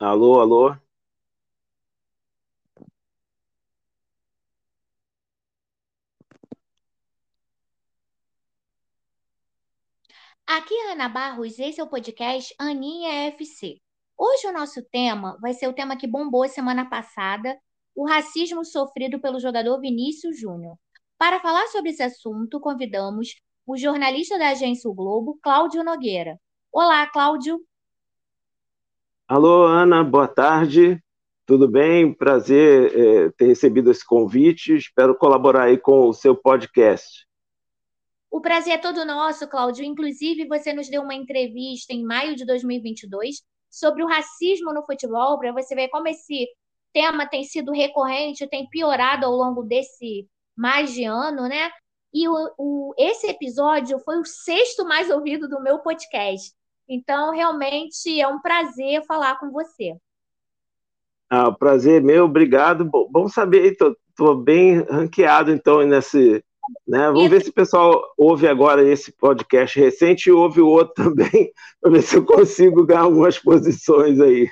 Alô, alô. Aqui é Ana Barros, esse é o podcast Aninha FC. Hoje o nosso tema vai ser o tema que bombou semana passada, o racismo sofrido pelo jogador Vinícius Júnior. Para falar sobre esse assunto, convidamos o jornalista da agência o Globo, Cláudio Nogueira. Olá, Cláudio. Alô, Ana, boa tarde. Tudo bem? Prazer é, ter recebido esse convite. Espero colaborar aí com o seu podcast. O prazer é todo nosso, Cláudio. Inclusive, você nos deu uma entrevista em maio de 2022 sobre o racismo no futebol, para você ver como esse tema tem sido recorrente, tem piorado ao longo desse mais de ano, né? E o, o, esse episódio foi o sexto mais ouvido do meu podcast. Então, realmente é um prazer falar com você. Ah, prazer é meu, obrigado. Bom, bom saber, estou bem ranqueado, então, nesse. Né? Vamos Isso. ver se o pessoal ouve agora esse podcast recente e ouve o outro também, para ver se eu consigo ganhar algumas posições aí.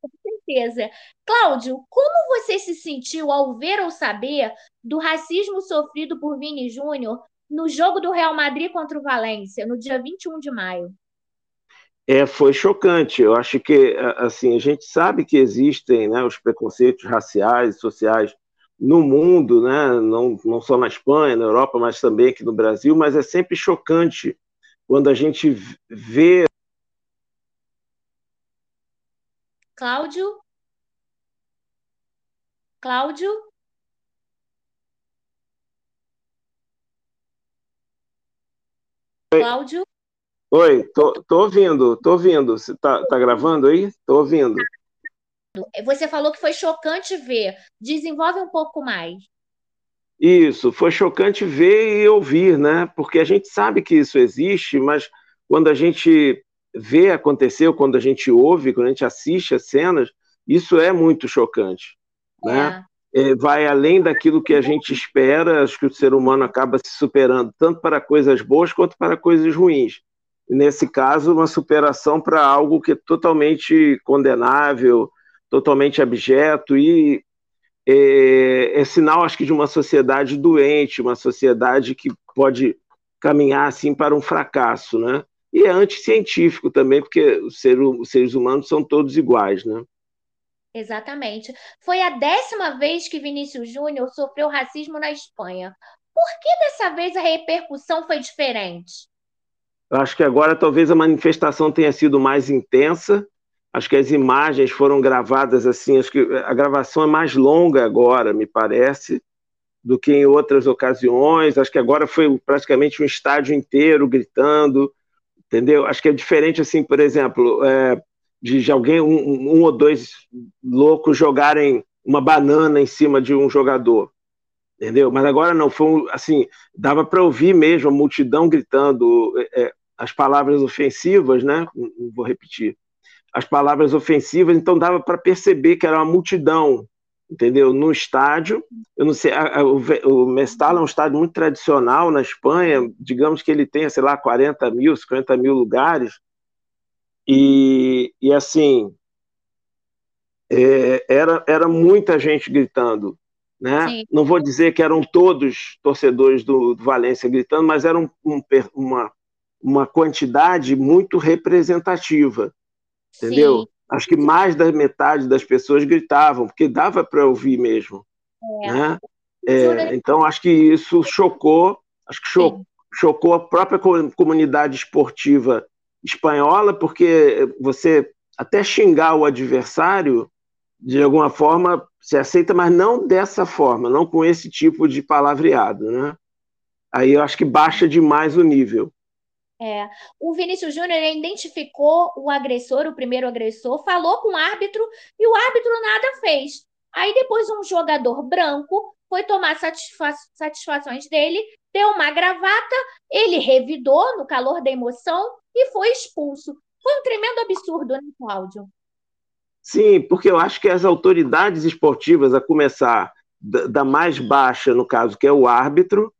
Com certeza. Cláudio, como você se sentiu ao ver ou saber do racismo sofrido por Vini Júnior no jogo do Real Madrid contra o Valência, no dia 21 de maio? É, foi chocante. Eu acho que assim a gente sabe que existem né, os preconceitos raciais e sociais no mundo, né, não, não só na Espanha, na Europa, mas também aqui no Brasil, mas é sempre chocante quando a gente vê. Cláudio? Cláudio? Cláudio? Oi, tô, tô ouvindo, tô ouvindo. Você tá, tá gravando aí? Tô ouvindo. Você falou que foi chocante ver. Desenvolve um pouco mais. Isso, foi chocante ver e ouvir, né? Porque a gente sabe que isso existe, mas quando a gente vê acontecer, quando a gente ouve, quando a gente assiste as cenas, isso é muito chocante, né? É. É, vai além daquilo que a gente espera, acho que o ser humano acaba se superando tanto para coisas boas quanto para coisas ruins nesse caso, uma superação para algo que é totalmente condenável, totalmente abjeto e é, é, sinal, acho que, de uma sociedade doente, uma sociedade que pode caminhar assim para um fracasso, né? E é anticientífico também, porque os seres, os seres humanos são todos iguais, né? Exatamente. Foi a décima vez que Vinícius Júnior sofreu racismo na Espanha. Por que dessa vez a repercussão foi diferente? Eu acho que agora talvez a manifestação tenha sido mais intensa. Acho que as imagens foram gravadas assim. Acho que a gravação é mais longa agora, me parece, do que em outras ocasiões. Acho que agora foi praticamente um estádio inteiro gritando, entendeu? Acho que é diferente assim, por exemplo, é, de, alguém um, um ou dois loucos jogarem uma banana em cima de um jogador entendeu? Mas agora não, foi assim, dava para ouvir mesmo a multidão gritando, é, é as palavras ofensivas, né? Vou repetir. As palavras ofensivas, então dava para perceber que era uma multidão, entendeu? No estádio, eu não sei, a, a, o, o Mestalla é um estádio muito tradicional na Espanha, digamos que ele tenha, sei lá, 40 mil, 50 mil lugares, e, e assim, é, era, era muita gente gritando, né? Não vou dizer que eram todos torcedores do, do Valência gritando, mas era um, um, uma, uma quantidade muito representativa, entendeu? Sim. Acho que mais da metade das pessoas gritavam, porque dava para ouvir mesmo. É. Né? É, então, acho que isso chocou, acho que cho chocou a própria comunidade esportiva espanhola, porque você até xingar o adversário, de alguma forma, se aceita, mas não dessa forma, não com esse tipo de palavreado, né? Aí eu acho que baixa demais o nível. É. O Vinícius Júnior identificou o agressor, o primeiro agressor, falou com o árbitro e o árbitro nada fez. Aí depois um jogador branco foi tomar satisfa satisfações dele, deu uma gravata, ele revidou no calor da emoção e foi expulso. Foi um tremendo absurdo, né, Cláudio? Sim, porque eu acho que as autoridades esportivas, a começar da, mais baixa, no caso, que é o árbitro,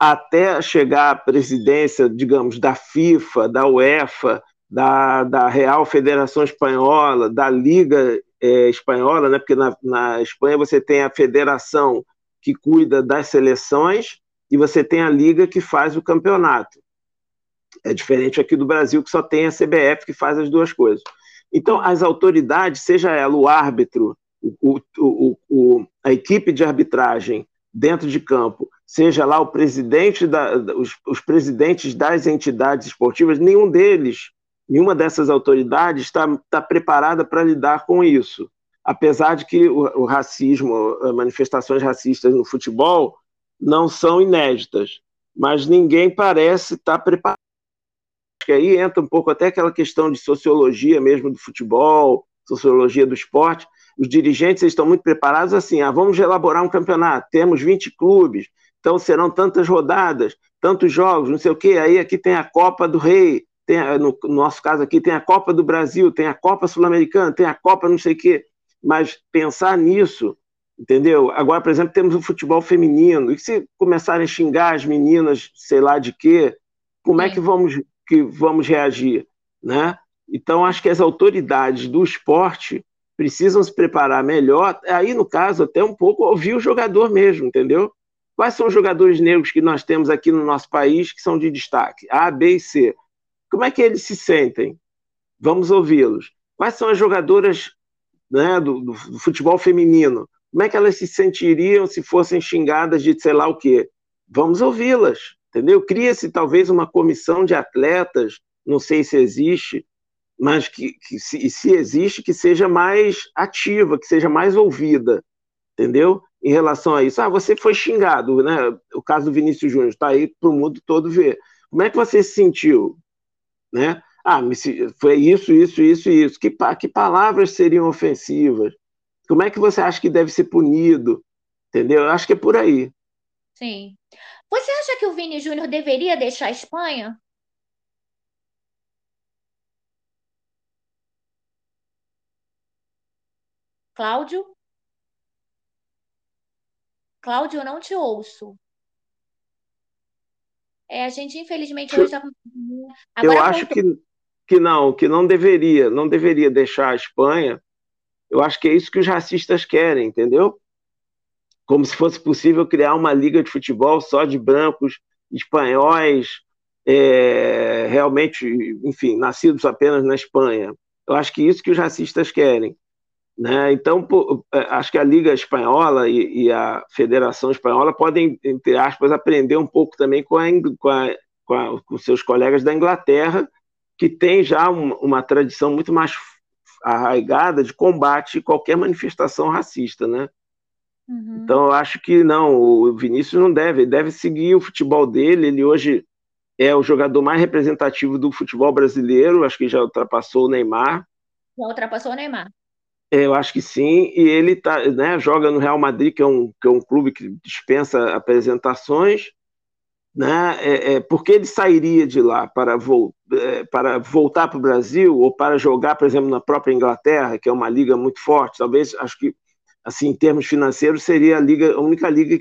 até chegar à presidência, digamos, da FIFA, da UEFA, da, da Real Federação Espanhola, da Liga é, Espanhola, né? porque na, na Espanha você tem a federação que cuida das seleções e você tem a liga que faz o campeonato. É diferente aqui do Brasil, que só tem a CBF que faz as duas coisas. Então, as autoridades, seja ela o árbitro, o, o, o, a equipe de arbitragem dentro de campo, seja lá o presidente da, os, os presidentes das entidades esportivas, nenhum deles, nenhuma dessas autoridades está tá preparada para lidar com isso. Apesar de que o, o racismo, manifestações racistas no futebol não são inéditas, mas ninguém parece estar tá preparado que aí entra um pouco até aquela questão de sociologia mesmo do futebol, sociologia do esporte. Os dirigentes estão muito preparados assim, ah, vamos elaborar um campeonato, temos 20 clubes, então serão tantas rodadas, tantos jogos, não sei o quê. Aí aqui tem a Copa do Rei, tem a, no, no nosso caso aqui tem a Copa do Brasil, tem a Copa Sul-Americana, tem a Copa não sei o quê. Mas pensar nisso, entendeu? Agora, por exemplo, temos o futebol feminino, e se começarem a xingar as meninas, sei lá de quê, como é que vamos que vamos reagir, né? Então, acho que as autoridades do esporte precisam se preparar melhor. Aí, no caso, até um pouco ouvir o jogador mesmo, entendeu? Quais são os jogadores negros que nós temos aqui no nosso país que são de destaque? A, B e C. Como é que eles se sentem? Vamos ouvi-los. Quais são as jogadoras né, do, do, futebol feminino? Como é que elas se sentiriam se fossem xingadas de sei lá o quê? Vamos ouvi-las entendeu? Cria-se talvez uma comissão de atletas, não sei se existe, mas que, que se, se, existe, que seja mais ativa, que seja mais ouvida, entendeu? Em relação a isso. Ah, você foi xingado, né? O caso do Vinícius Júnior está aí para o mundo todo ver. Como é que você se sentiu? Né? Ah, foi isso, isso, isso isso. Que, que palavras seriam ofensivas? Como é que você acha que deve ser punido? Entendeu? Eu acho que é por aí. Sim. Você acha que o Vini Júnior deveria deixar a Espanha? Cláudio? Cláudio, eu não te ouço. É, a gente, infelizmente, hoje está eu acho que, que não, que não deveria, não deveria deixar a Espanha. Eu acho que é isso que os racistas querem, entendeu? Como se fosse possível criar uma liga de futebol só de brancos espanhóis, é, realmente, enfim, nascidos apenas na Espanha. Eu acho que isso que os racistas querem. Né? Então, é, acho que a Liga Espanhola e, e, a Federação Espanhola podem, entre aspas, aprender um pouco também com, a, com, a, com, a, com seus colegas da Inglaterra, que tem já uma, uma tradição muito mais arraigada de combate a qualquer manifestação racista, né? Uhum. Então, eu acho que não, o Vinícius não deve, ele deve seguir o futebol dele. Ele hoje é o jogador mais representativo do futebol brasileiro, acho que já ultrapassou o Neymar. Já ultrapassou o Neymar. É, eu acho que sim, e ele tá, né, joga no Real Madrid, que é um, que é um clube que dispensa apresentações, né, é, é, porque ele sairia de lá para, vo é, para voltar para o Brasil ou para jogar, por exemplo, na própria Inglaterra, que é uma liga muito forte, talvez, acho que assim, em termos financeiros, seria a, liga, a única liga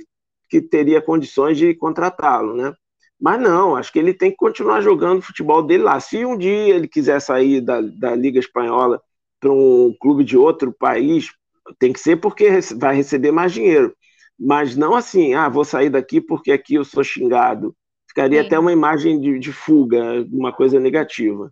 que teria condições de contratá-lo, né? Mas não, acho que ele tem que continuar jogando o futebol dele lá. Se um dia ele quiser sair da, da Liga Espanhola para um clube de outro país, tem que ser porque vai receber mais dinheiro. Mas não assim, ah, vou sair daqui porque aqui eu sou xingado. Ficaria Sim. até uma imagem de, de fuga, uma coisa negativa.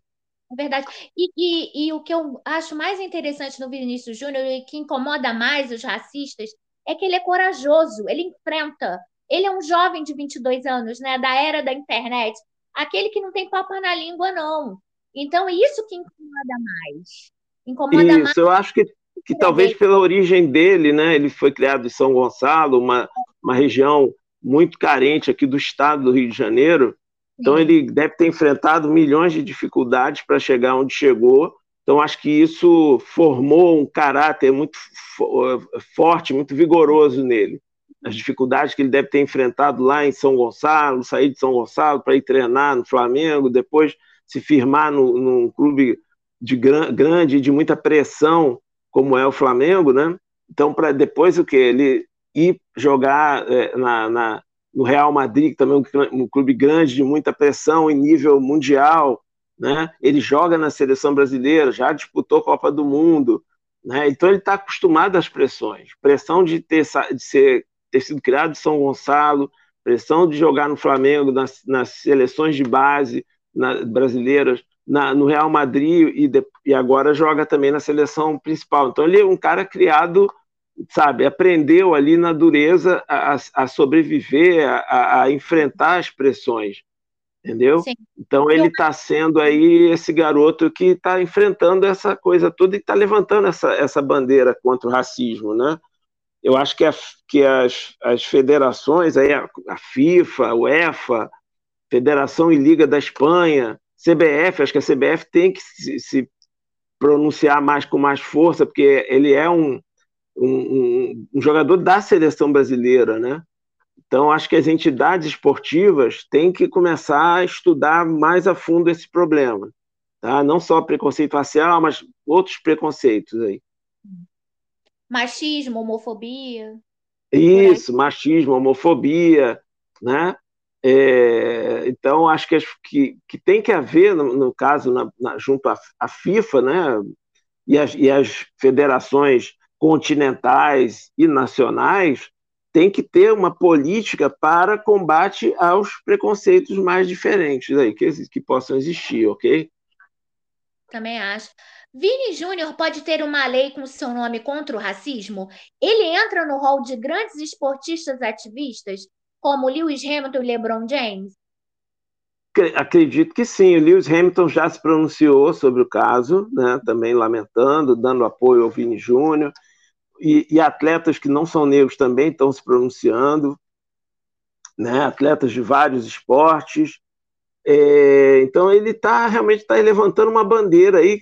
É verdade. E, e, e o que eu acho mais interessante no Vinícius Júnior e que incomoda mais os racistas é que ele é corajoso, ele enfrenta. Ele é um jovem de 22 anos, né, da era da internet, aquele que não tem papo na língua, não. Então, isso que incomoda mais. Incomoda isso, mais. eu acho que, que talvez pela origem dele, né, ele foi criado em São Gonçalo, uma, uma região muito carente aqui do estado do Rio de Janeiro, então ele deve ter enfrentado milhões de dificuldades para chegar onde chegou. Então acho que isso formou um caráter muito forte, muito vigoroso nele. As dificuldades que ele deve ter enfrentado lá em São Gonçalo, sair de São Gonçalo para ir treinar no Flamengo, depois se firmar no, num clube de gran, grande, de muita pressão, como é o Flamengo, né? Então, para depois o que? Ele ir jogar é, na, na, no Real Madrid, que também é um clube grande, de muita pressão em nível mundial, né? Ele joga na seleção brasileira, já disputou Copa do Mundo, né? Então ele está acostumado às pressões, pressão de ter, de ser, ter sido criado em São Gonçalo, pressão de jogar no Flamengo, nas, nas seleções de base na, brasileiras, na, no Real Madrid e, de, e agora joga também na seleção principal. Então ele é um cara criado, sabe, aprendeu ali na dureza a, a sobreviver, a, a, enfrentar as pressões, entendeu? Sim. Então ele está sendo aí esse garoto que está enfrentando essa coisa toda e está levantando essa, essa bandeira contra o racismo, né? Eu acho que, a, que as, as federações, aí a, a FIFA, a UEFA, Federação e Liga da Espanha, CBF, acho que a CBF tem que se, se pronunciar mais com mais força, porque ele é um, um, um, jogador da seleção brasileira, né? Então, acho que as entidades esportivas têm que começar a estudar mais a fundo esse problema. Tá? Não só preconceito racial, mas outros preconceitos aí. Machismo, homofobia. Isso, machismo, homofobia, né? É, então, acho que, que, que, tem que haver, no, no caso, na, na, junto à, FIFA, né, e as, e as federações continentais e nacionais, tem que ter uma política para combate aos preconceitos mais diferentes aí, que, que possam existir, ok? Também acho. Vini Júnior pode ter uma lei com seu nome contra o racismo? Ele entra no rol de grandes esportistas ativistas? como Lewis Hamilton e LeBron James? Acredito que sim. O Lewis Hamilton já se pronunciou sobre o caso, né? também lamentando, dando apoio ao Vini Júnior. E, e, atletas que não são negros também estão se pronunciando, né? atletas de vários esportes. É, então ele está realmente está levantando uma bandeira aí,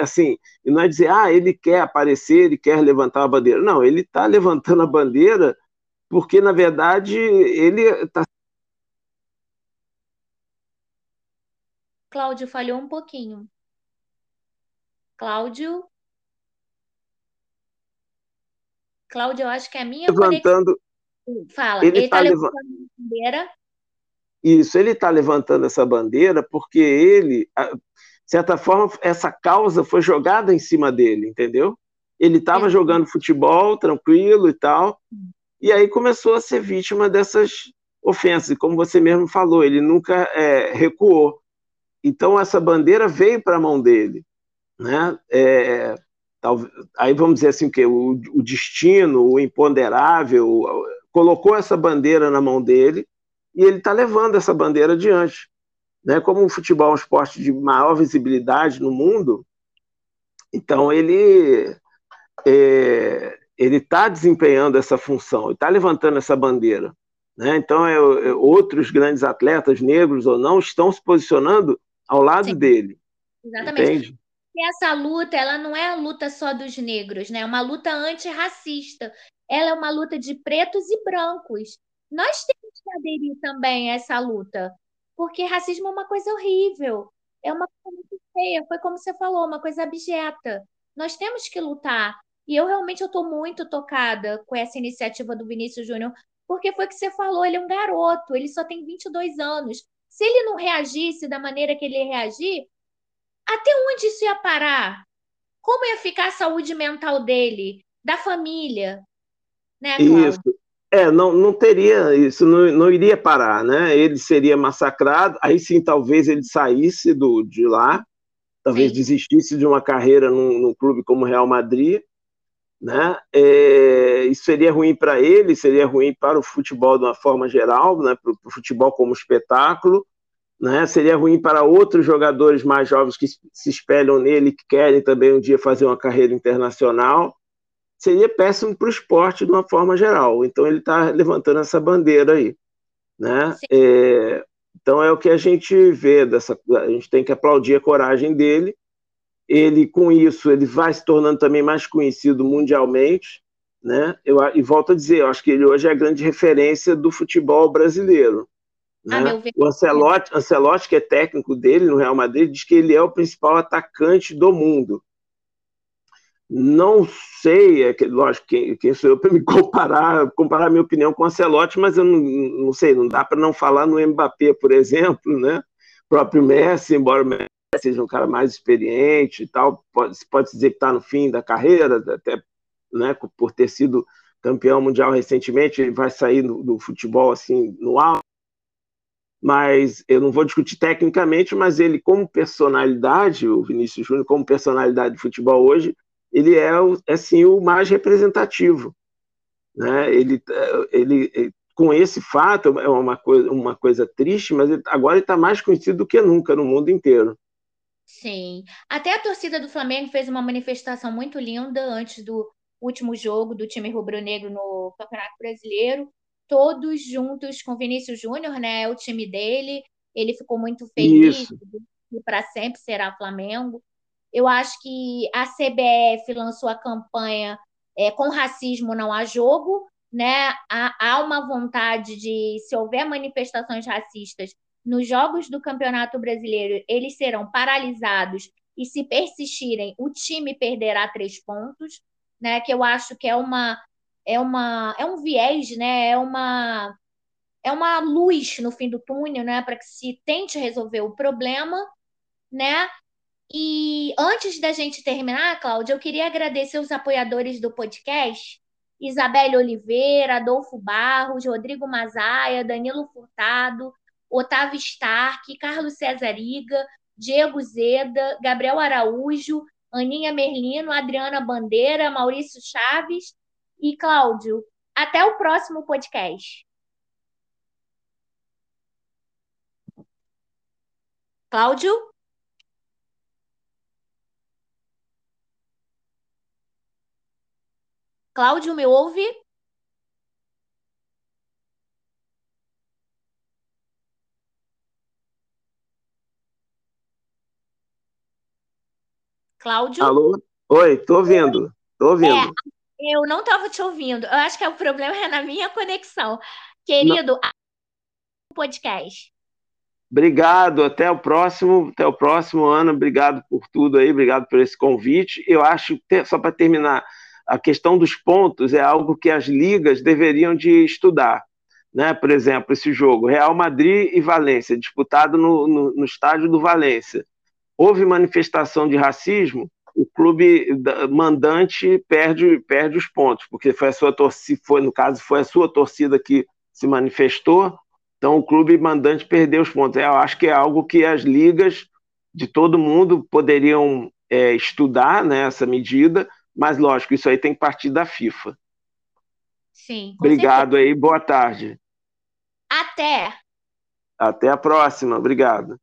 assim, e não é dizer, ah, ele quer aparecer, ele quer levantar a bandeira. Não, ele está levantando a bandeira porque, na verdade, ele está. Cláudio falhou um pouquinho. Cláudio. Cláudio, eu acho que é a minha levantando. Conexão... Fala, ele está tá levantando a bandeira. Isso, ele está levantando essa bandeira porque ele, de certa forma, essa causa foi jogada em cima dele, entendeu? Ele estava jogando futebol tranquilo e tal, e aí começou a ser vítima dessas ofensas. E como você mesmo falou, ele nunca é, recuou. Então essa bandeira veio para a mão dele, né? É, aí vamos dizer assim que o, o destino, o imponderável, colocou essa bandeira na mão dele e ele está levando essa bandeira adiante. Né? Como o futebol é um esporte de maior visibilidade no mundo, então ele é, ele está desempenhando essa função, está levantando essa bandeira. Né? Então, é, é, outros grandes atletas, negros ou não, estão se posicionando ao lado Sim. dele. Exatamente. Entende? E essa luta, ela não é a luta só dos negros, né? É uma luta antirracista. Ela é uma luta de pretos e brancos. Nós temos que aderir também a essa luta, porque racismo é uma coisa horrível, é uma coisa muito feia, foi como você falou, uma coisa abjeta. Nós temos que lutar e eu realmente estou muito tocada com essa iniciativa do Vinícius Júnior, porque foi o que você falou, ele é um garoto, ele só tem 22 anos. Se ele não reagisse da maneira que ele reagir, até onde isso ia parar? Como ia ficar a saúde mental dele, da família? Né, Isso. É, não, não teria, isso não, não iria parar, né? Ele seria massacrado, aí sim talvez ele saísse do, de lá, talvez sim. desistisse de uma carreira num, num clube como Real Madrid, né? É, isso seria ruim para ele, seria ruim para o futebol de uma forma geral, né? para o futebol como espetáculo, né? seria ruim para outros jogadores mais jovens que se espelham nele, que querem também um dia fazer uma carreira internacional, seria péssimo para o esporte de uma forma geral. Então ele está levantando essa bandeira aí. Né? É, então é o que a gente vê dessa, a gente tem que aplaudir a coragem dele ele com isso ele vai se tornando também mais conhecido mundialmente, né? Eu, e volto a dizer, eu acho que ele hoje é a grande referência do futebol brasileiro. Né? Ah, o Ancelotti, Ancelotti, que é técnico dele no Real Madrid, diz que ele é o principal atacante do mundo. Não sei, é que, lógico, quem, quem sou eu para me comparar, comparar minha opinião com o Ancelotti, mas eu não, não sei, não dá para não falar no Mbappé, por exemplo, né? O próprio Messi, embora o Messi seja um cara mais experiente e tal, pode, pode dizer que está no fim da carreira, até né, por ter sido campeão mundial recentemente, ele vai sair do, do futebol assim no alto. Mas eu não vou discutir tecnicamente, mas ele, como personalidade, o Vinícius Júnior, como personalidade de futebol hoje, ele é assim o mais representativo. Né? Ele, ele, com esse fato, é uma coisa, uma coisa triste, mas ele, agora ele está mais conhecido do que nunca no mundo inteiro. Sim. Até a torcida do Flamengo fez uma manifestação muito linda antes do último jogo do time rubro-negro no Campeonato Brasileiro, todos juntos com Vinícius Júnior, né? O time dele. Ele ficou muito feliz e para sempre será Flamengo. Eu acho que a CBF lançou a campanha é, com racismo não há jogo, né? Há, há uma vontade de, se houver manifestações racistas nos jogos do Campeonato Brasileiro, eles serão paralisados e se persistirem, o time perderá três pontos, né? Que eu acho que é uma é uma é um viés, né? É uma é uma luz no fim do túnel, né? Para que se tente resolver o problema, né? E antes da gente terminar, Cláudia, eu queria agradecer os apoiadores do podcast. Isabelle Oliveira, Adolfo Barros, Rodrigo Mazaia, Danilo Furtado, Otávio Stark, Carlos César Iga, Diego Zeda, Gabriel Araújo, Aninha Merlino, Adriana Bandeira, Maurício Chaves e Cláudio. Até o próximo podcast. Cláudio? Cláudio, me ouve? Cláudio? Alô? Oi, tô ouvindo. Tô ouvindo. É, eu não estava te ouvindo. Eu acho que o problema é na minha conexão. Querido, não. podcast. Obrigado, até o próximo, até o próximo ano. Obrigado por tudo aí, obrigado por esse convite. Eu acho, só para terminar, a questão dos pontos é algo que as ligas deveriam de estudar. Né? Por exemplo, esse jogo, Real Madrid e Valência, disputado no, no, no estádio do Valência houve manifestação de racismo, o clube mandante perde, perde os pontos, porque foi a sua torcida, foi, no caso, foi a sua torcida que se manifestou, então o clube mandante perdeu os pontos. Eu acho que é algo que as ligas de todo mundo poderiam é, estudar né, essa medida, mas lógico, isso aí tem que partir da FIFA. Sim. Obrigado certeza. aí, boa tarde. Até. Até a próxima, obrigado.